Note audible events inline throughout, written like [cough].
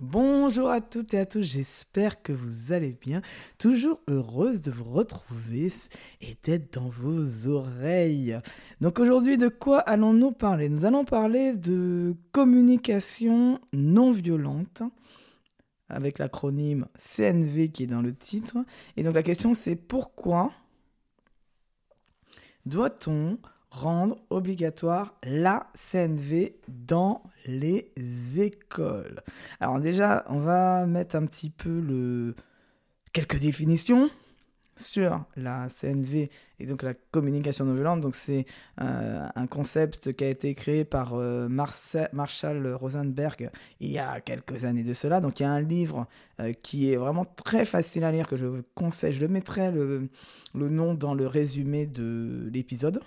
Bonjour à toutes et à tous, j'espère que vous allez bien. Toujours heureuse de vous retrouver et d'être dans vos oreilles. Donc aujourd'hui, de quoi allons-nous parler? Nous allons parler de communication non violente avec l'acronyme CNV qui est dans le titre. Et donc la question c'est pourquoi doit-on rendre obligatoire la CNV dans les écoles. Alors déjà, on va mettre un petit peu le quelques définitions sur la CNV et donc la communication non violente. Donc c'est euh, un concept qui a été créé par euh, Marshall Rosenberg il y a quelques années de cela. Donc il y a un livre euh, qui est vraiment très facile à lire que je vous conseille. Je le mettrai le, le nom dans le résumé de l'épisode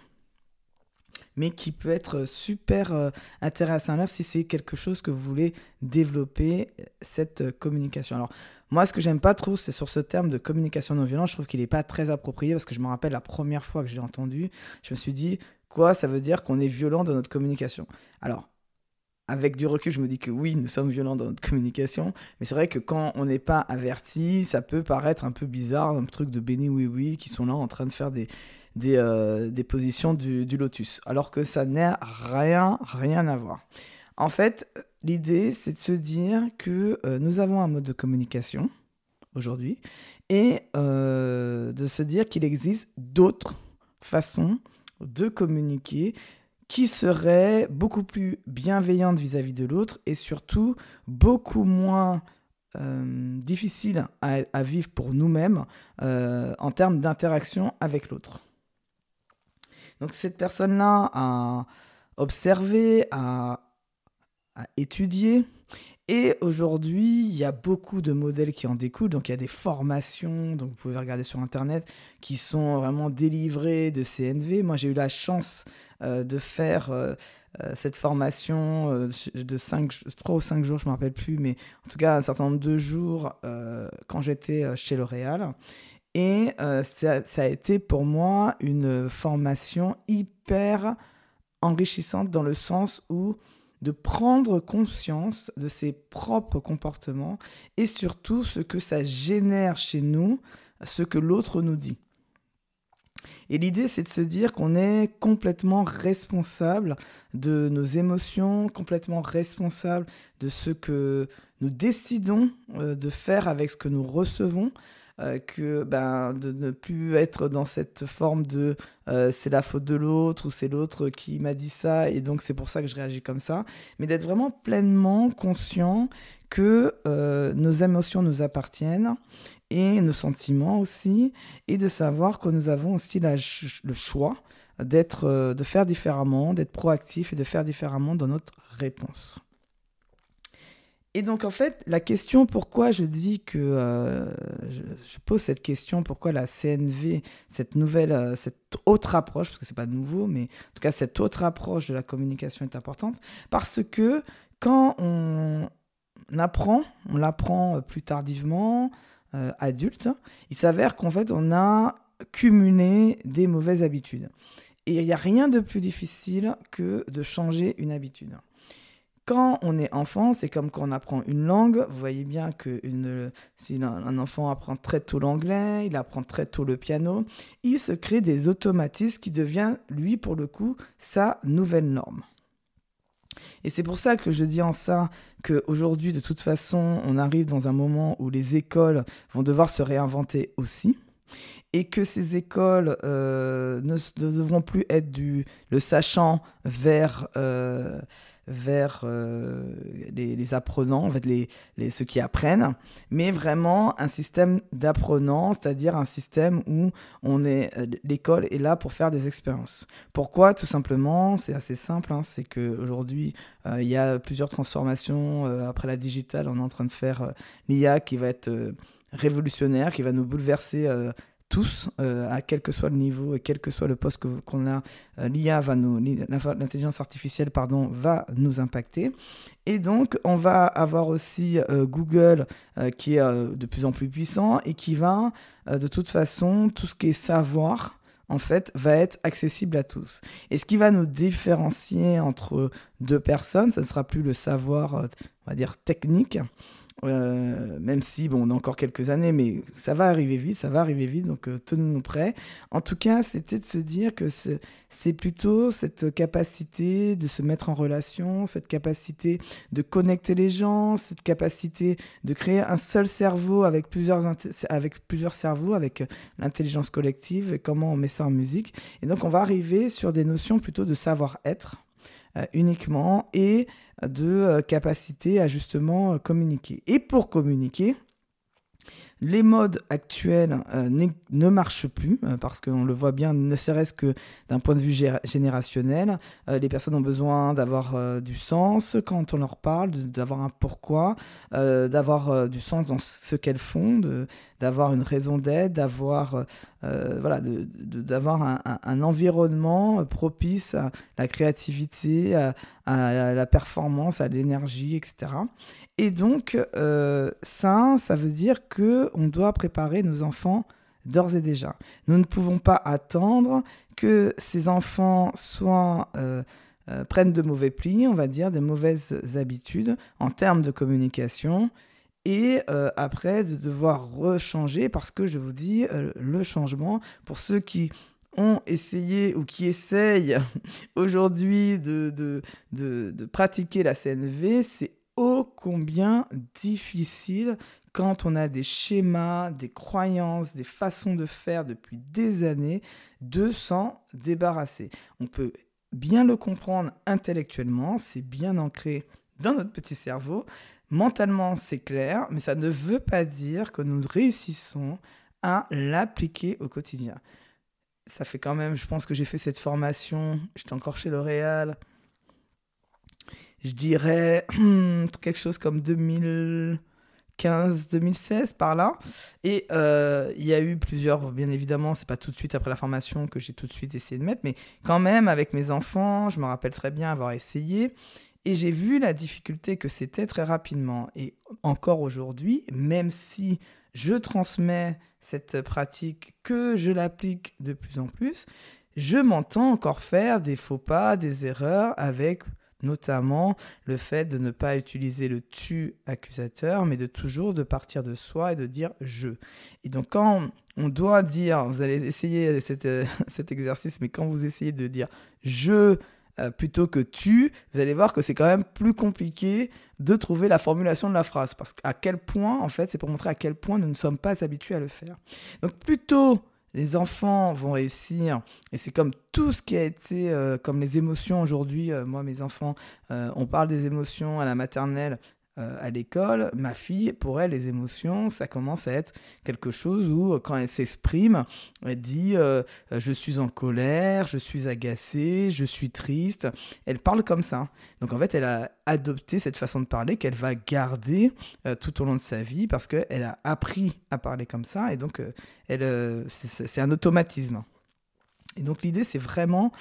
mais qui peut être super euh, intéressant à si c'est quelque chose que vous voulez développer, cette euh, communication. Alors, moi, ce que j'aime pas trop, c'est sur ce terme de communication non violente, je trouve qu'il n'est pas très approprié parce que je me rappelle la première fois que je l'ai entendu, je me suis dit, quoi, ça veut dire qu'on est violent dans notre communication? Alors, avec du recul, je me dis que oui, nous sommes violents dans notre communication, mais c'est vrai que quand on n'est pas averti, ça peut paraître un peu bizarre, un truc de béni oui oui qui sont là en train de faire des, des, euh, des positions du, lotus, alors que ça n'a rien, rien à voir. En fait, l'idée, c'est de se dire que euh, nous avons un mode de communication aujourd'hui et euh, de se dire qu'il existe d'autres façons de communiquer qui seraient beaucoup plus bienveillantes vis-à-vis de l'autre et surtout beaucoup moins difficiles à, vivre pour nous-mêmes en termes d'interaction avec l'autre. Donc cette personne-là a observé, a, étudié. Et aujourd'hui, il y a beaucoup de modèles qui en découlent. Donc, il y a des formations, donc vous pouvez regarder sur Internet, qui sont vraiment délivrées de CNV. Moi, j'ai eu la chance euh, de faire euh, euh, cette formation de 5, 3 ou 5 jours, je ne me rappelle plus, mais en tout cas, un certain nombre de jours quand j'étais chez L'Oréal. Et euh, ça, a été pour moi une formation hyper enrichissante dans le sens où de prendre conscience de ses propres comportements et surtout ce que ça génère chez nous, ce que l'autre nous dit. Et l'idée, c'est de se dire qu'on est complètement responsable de nos émotions, complètement responsable de ce que nous décidons euh, de faire avec ce que nous recevons, euh, que ben, de ne plus être dans cette forme de euh, c'est la faute de l'autre ou c'est l'autre qui m'a dit ça et donc c'est pour ça que je réagis comme ça, mais d'être vraiment pleinement conscient que euh, nos émotions nous appartiennent et nos sentiments aussi, et de savoir que nous avons aussi le choix d'être, de faire différemment, d'être proactif et de faire différemment dans notre réponse. Et donc, en fait, la question pourquoi je dis que euh, je, pose cette question, pourquoi la CNV, cette nouvelle, euh, cette autre approche, parce que c'est pas nouveau, mais en tout cas, cette autre approche de la communication est importante, parce que quand on apprend, on l'apprend euh, plus tardivement, adulte, il s'avère qu'en fait, on a cumulé des mauvaises habitudes. Et il n'y a rien de plus difficile que de changer une habitude quand on est enfant, c'est comme quand on apprend une langue. Vous voyez bien que si un enfant apprend très tôt l'anglais, il apprend très tôt le piano, il se crée des automatismes qui deviennent, lui, pour le coup, sa nouvelle norme. Et c'est pour ça que je dis en ça qu'aujourd'hui, de toute façon, on arrive dans un moment où les écoles vont devoir se réinventer aussi et que ces écoles euh, ne, devront plus être du le sachant vers euh, vers euh, les, apprenants, en fait, les, les, ceux qui apprennent, mais vraiment un système d'apprenants, c'est-à-dire un système où on est, euh, l'école est là pour faire des expériences. Pourquoi? Tout simplement, c'est assez simple, hein, c'est qu'aujourd'hui, euh, il y a plusieurs transformations. après la digitale, on est en train de faire l'IA qui va être révolutionnaire, qui va nous bouleverser tous, euh, à quel que soit le niveau et quel que soit le poste qu'on a, euh, l'IA va nous, l'intelligence artificielle pardon, va nous impacter. Et donc, on va avoir aussi euh, Google qui est de plus en plus puissant et qui va, de toute façon, tout ce qui est savoir, en fait, va être accessible à tous. Et ce qui va nous différencier entre deux personnes, ce ne sera plus le savoir, on va dire, technique, Euh, même si, bon, on a encore quelques années, mais ça va arriver vite, ça va arriver vite, donc euh, tenons-nous prêts. En tout cas, c'était de se dire que c'est plutôt cette capacité de se mettre en relation, cette capacité de connecter les gens, cette capacité de créer un seul cerveau avec plusieurs, avec plusieurs cerveaux, avec l'intelligence collective, et comment on met ça en musique. Et donc, on va arriver sur des notions plutôt de savoir-être uniquement et de euh, capacité à justement euh, communiquer. Et pour communiquer, les modes actuels euh, ne marchent plus euh, parce qu'on le voit bien, ne serait-ce que d'un point de vue générationnel. Euh, les personnes ont besoin d'avoir du sens quand on leur parle, d'avoir un pourquoi, d'avoir du sens dans ce qu'elles font, d'avoir une raison d'être, d'avoir voilà, d'avoir un, environnement propice à la créativité, à la performance, à l'énergie, etc. Et donc, euh, ça, ça veut dire que on doit préparer nos enfants d'ores et déjà. Nous ne pouvons pas attendre que ces enfants soient euh, euh, prennent de mauvais plis, on va dire, des mauvaises habitudes en termes de communication, et après de devoir rechanger, parce que je vous dis, le changement, pour ceux qui ont essayé ou qui essayent [laughs] aujourd'hui de, de, de, de pratiquer la CNV, c'est ô combien difficile quand on a des schémas, des croyances, des façons de faire depuis des années, de s'en débarrasser. On peut bien le comprendre intellectuellement, c'est bien ancré dans notre petit cerveau. Mentalement, c'est clair, mais ça ne veut pas dire que nous réussissons à l'appliquer au quotidien. Ça fait quand même, je pense que j'ai fait cette formation, j'étais encore chez L'Oréal, je dirais [clears throat] quelque chose comme 2015, 2016 par là. Et euh, il y a eu plusieurs, bien évidemment, c'est pas tout de suite après la formation que j'ai tout de suite essayé de mettre, mais quand même avec mes enfants, je me rappelle très bien avoir essayé. Et j'ai vu la difficulté que c'était très rapidement. Et encore aujourd'hui, même si je transmets cette pratique, que je l'applique de plus en plus, je m'entends encore faire des faux pas, des erreurs avec notamment le fait de ne pas utiliser le tu accusateur, mais de toujours de partir de soi et de dire je. Et donc quand on doit dire, vous allez essayer euh, [laughs] cet exercice, mais quand vous essayez de dire je euh, plutôt que tu, vous allez voir que c'est quand même plus compliqué de trouver la formulation de la phrase. Parce qu'à quel point, en fait, c'est pour montrer à quel point nous ne sommes pas habitués à le faire. Donc plutôt les enfants vont réussir. Et c'est comme tout ce qui a été, euh, comme les émotions aujourd'hui. Euh, moi, mes enfants, euh, on parle des émotions à la maternelle. Euh, à l'école, ma fille, pour elle, les émotions, ça commence à être quelque chose où, quand elle s'exprime, elle dit euh, Je suis en colère, je suis agacée, je suis triste. Elle parle comme ça. Donc, en fait, elle a adopté cette façon de parler qu'elle va garder euh, tout au long de sa vie parce qu'elle a appris à parler comme ça. Et donc, elle, c'est un automatisme. Et donc l'idée, c'est vraiment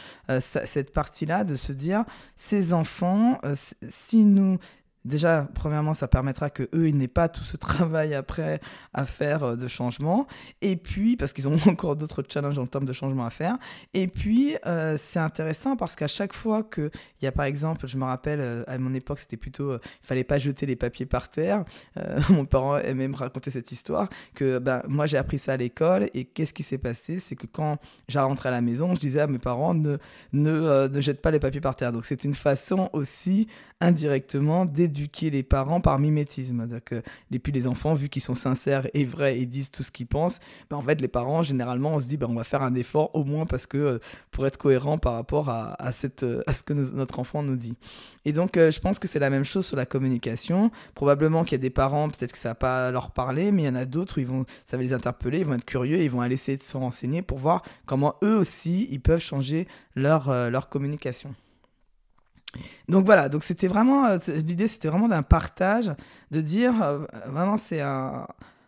cette partie-là de se dire, ces enfants, si nous Déjà, premièrement, ça permettra que eux, ils n'aient pas tout ce [laughs] travail après à faire euh, de changement. Et puis, parce qu'ils ont [laughs] encore d'autres challenges en termes de changement à faire. Et puis, euh, c'est intéressant parce qu'à chaque fois qu'il y a, par exemple, je me rappelle, euh, à mon époque, c'était plutôt, il fallait pas jeter les papiers par terre. [laughs] mon parent aimait me raconter cette histoire que, ben, moi, j'ai appris ça à l'école. Et qu'est-ce qui s'est passé? C'est que quand j'ai rentré à la maison, je disais à mes parents ne ne, ne jette pas les papiers par terre. Donc, c'est une façon aussi indirectement d'éduquer les parents par mimétisme. Donc, et puis les enfants, vu qu'ils sont sincères et vrais et disent tout ce qu'ils pensent, ben en fait les parents, généralement, on se dit ben, on va faire un effort au moins parce que euh, pour être cohérent par rapport à, à cette, euh, à ce que notre enfant nous dit. Et donc euh, je pense que c'est la même chose sur la communication. Probablement qu'il y a des parents, peut-être que ça va pas leur parler, mais il y en a d'autres où ils vont, ça va les interpeller, ils vont être curieux, ils vont aller essayer de se renseigner pour voir comment eux aussi, ils peuvent changer leur, leur communication. Donc voilà, donc c'était vraiment euh, l'idée, c'était vraiment d'un partage, de dire euh, vraiment c'est un,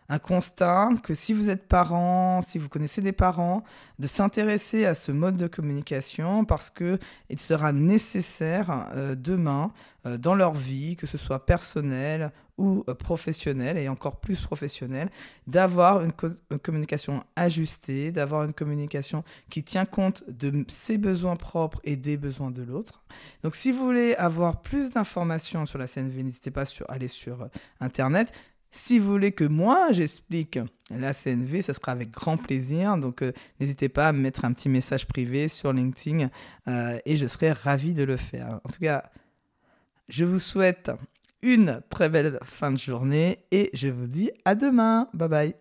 un constat que si vous êtes parent, si vous connaissez des parents, de s'intéresser à ce mode de communication parce que il sera nécessaire euh, demain euh, dans leur vie, que ce soit personnel ou euh, professionnel et encore plus professionnel, d'avoir une, une, communication ajustée, d'avoir une communication qui tient compte de ses besoins propres et des besoins de l'autre. Donc si vous voulez avoir plus d'informations sur la CNV, n'hésitez pas à aller sur Internet. Si vous voulez que moi j'explique la CNV, ce sera avec grand plaisir. Donc euh, n'hésitez pas à me mettre un petit message privé sur LinkedIn euh, et je serai ravi de le faire. En tout cas, je vous souhaite une très belle fin de journée et je vous dis à demain. Bye bye.